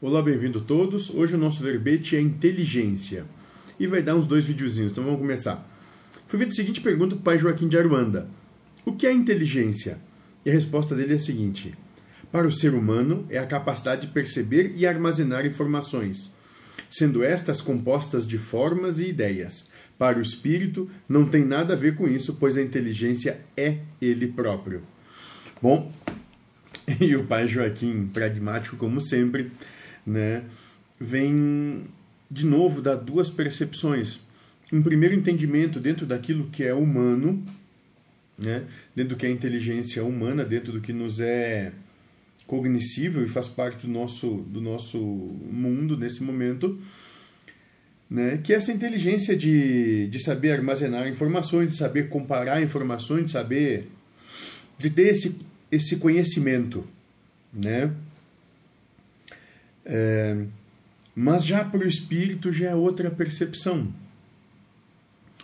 Olá, bem-vindo todos. Hoje o nosso verbete é inteligência. E vai dar uns dois videozinhos, então vamos começar. Foi feita a seguinte pergunta para o pai Joaquim de Aruanda: O que é inteligência? E a resposta dele é a seguinte: Para o ser humano, é a capacidade de perceber e armazenar informações, sendo estas compostas de formas e ideias. Para o espírito, não tem nada a ver com isso, pois a inteligência é ele próprio. Bom, e o pai Joaquim, pragmático como sempre, né, vem de novo dar duas percepções. Um primeiro entendimento dentro daquilo que é humano, né, dentro do que é inteligência humana, dentro do que nos é cognoscível e faz parte do nosso, do nosso mundo nesse momento, né, que é essa inteligência de, de saber armazenar informações, de saber comparar informações, de saber de ter esse esse conhecimento, né? É, mas já para o espírito já é outra percepção.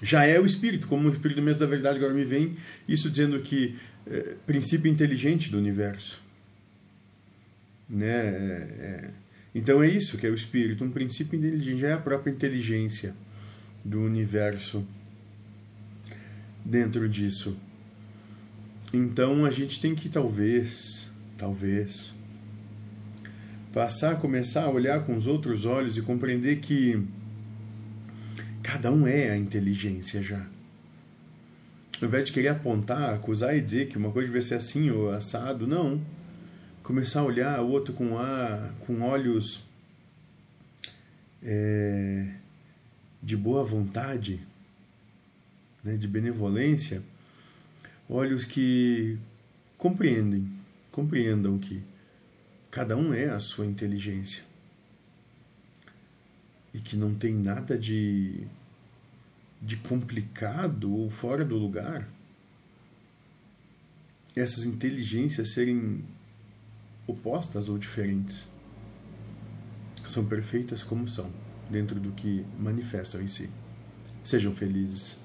Já é o espírito, como o espírito mesmo da verdade agora me vem, isso dizendo que é, princípio inteligente do universo. Né? É, é, então é isso que é o espírito, um princípio inteligente, já é a própria inteligência do universo dentro disso. Então a gente tem que talvez, talvez, passar a começar a olhar com os outros olhos e compreender que cada um é a inteligência já. Ao invés de querer apontar, acusar e dizer que uma coisa deve ser assim ou assado, não. Começar a olhar o outro com, a, com olhos é, de boa vontade, né, de benevolência olhos que compreendem, compreendam que cada um é a sua inteligência. E que não tem nada de de complicado ou fora do lugar. Essas inteligências serem opostas ou diferentes são perfeitas como são dentro do que manifestam em si. Sejam felizes